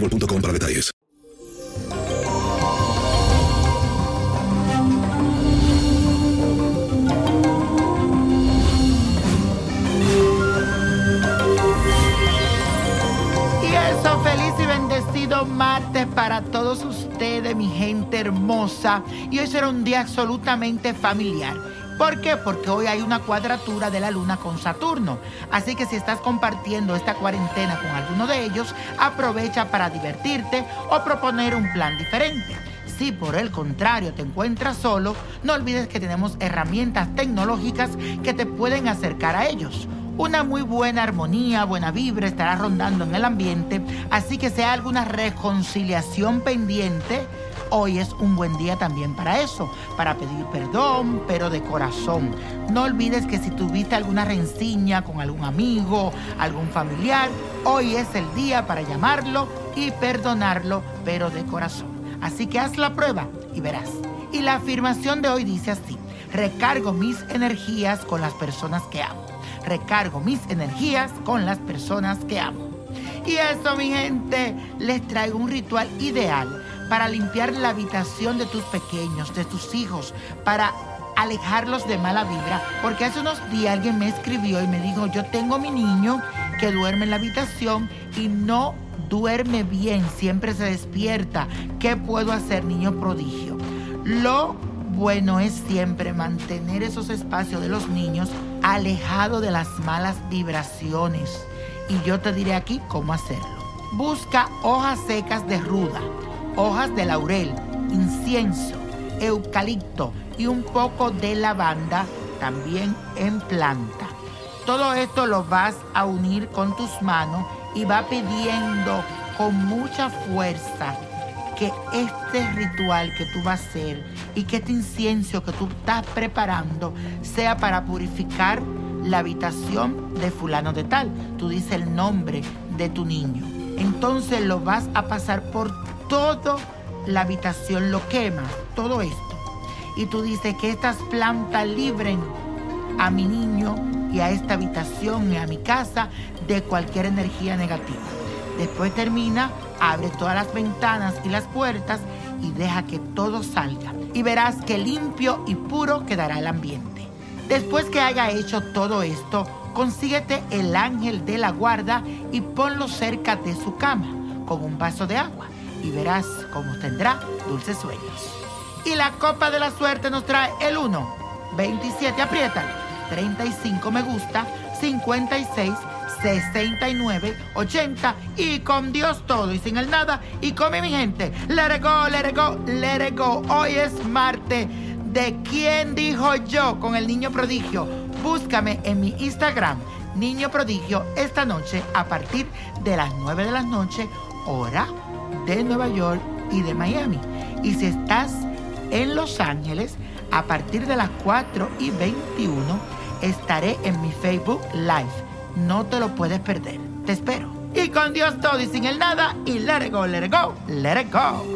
boostmobile.com para detalles. Y eso, feliz y bendecido martes para todos ustedes, mi gente hermosa. Y hoy será un día absolutamente familiar. ¿Por qué? Porque hoy hay una cuadratura de la luna con Saturno. Así que si estás compartiendo esta cuarentena con alguno de ellos, aprovecha para divertirte o proponer un plan diferente. Si por el contrario te encuentras solo, no olvides que tenemos herramientas tecnológicas que te pueden acercar a ellos. Una muy buena armonía, buena vibra estará rondando en el ambiente, así que hay alguna reconciliación pendiente, hoy es un buen día también para eso, para pedir perdón, pero de corazón. No olvides que si tuviste alguna rencilla con algún amigo, algún familiar, hoy es el día para llamarlo y perdonarlo, pero de corazón. Así que haz la prueba y verás. Y la afirmación de hoy dice así, recargo mis energías con las personas que amo. Recargo mis energías con las personas que amo. Y eso, mi gente, les traigo un ritual ideal para limpiar la habitación de tus pequeños, de tus hijos, para alejarlos de mala vibra. Porque hace unos días alguien me escribió y me dijo, yo tengo mi niño que duerme en la habitación y no duerme bien, siempre se despierta. ¿Qué puedo hacer, niño prodigio? Lo bueno es siempre mantener esos espacios de los niños alejados de las malas vibraciones. Y yo te diré aquí cómo hacerlo. Busca hojas secas de ruda, hojas de laurel, incienso, eucalipto y un poco de lavanda también en planta. Todo esto lo vas a unir con tus manos y va pidiendo con mucha fuerza que este ritual que tú vas a hacer y que este incienso que tú estás preparando sea para purificar la habitación de fulano de tal. Tú dices el nombre de tu niño. Entonces lo vas a pasar por toda la habitación, lo quemas, todo esto. Y tú dices que estas plantas libren a mi niño y a esta habitación y a mi casa de cualquier energía negativa. Después termina, abre todas las ventanas y las puertas y deja que todo salga. Y verás que limpio y puro quedará el ambiente. Después que haya hecho todo esto, consíguete el ángel de la guarda y ponlo cerca de su cama con un vaso de agua y verás cómo tendrá dulces sueños. Y la copa de la suerte nos trae el 1, 27, apriétalo, 35 me gusta, 56, 6980 y con Dios todo y sin el nada y con mi gente. Let it go, let it go, let it go. Hoy es martes. ¿De quién dijo yo con el niño prodigio? Búscame en mi Instagram, niño prodigio, esta noche a partir de las 9 de la noche, hora de Nueva York y de Miami. Y si estás en Los Ángeles, a partir de las 4 y 21, estaré en mi Facebook Live no te lo puedes perder. Te espero. Y con Dios todo y sin el nada. Y let it go, let it go, let it go.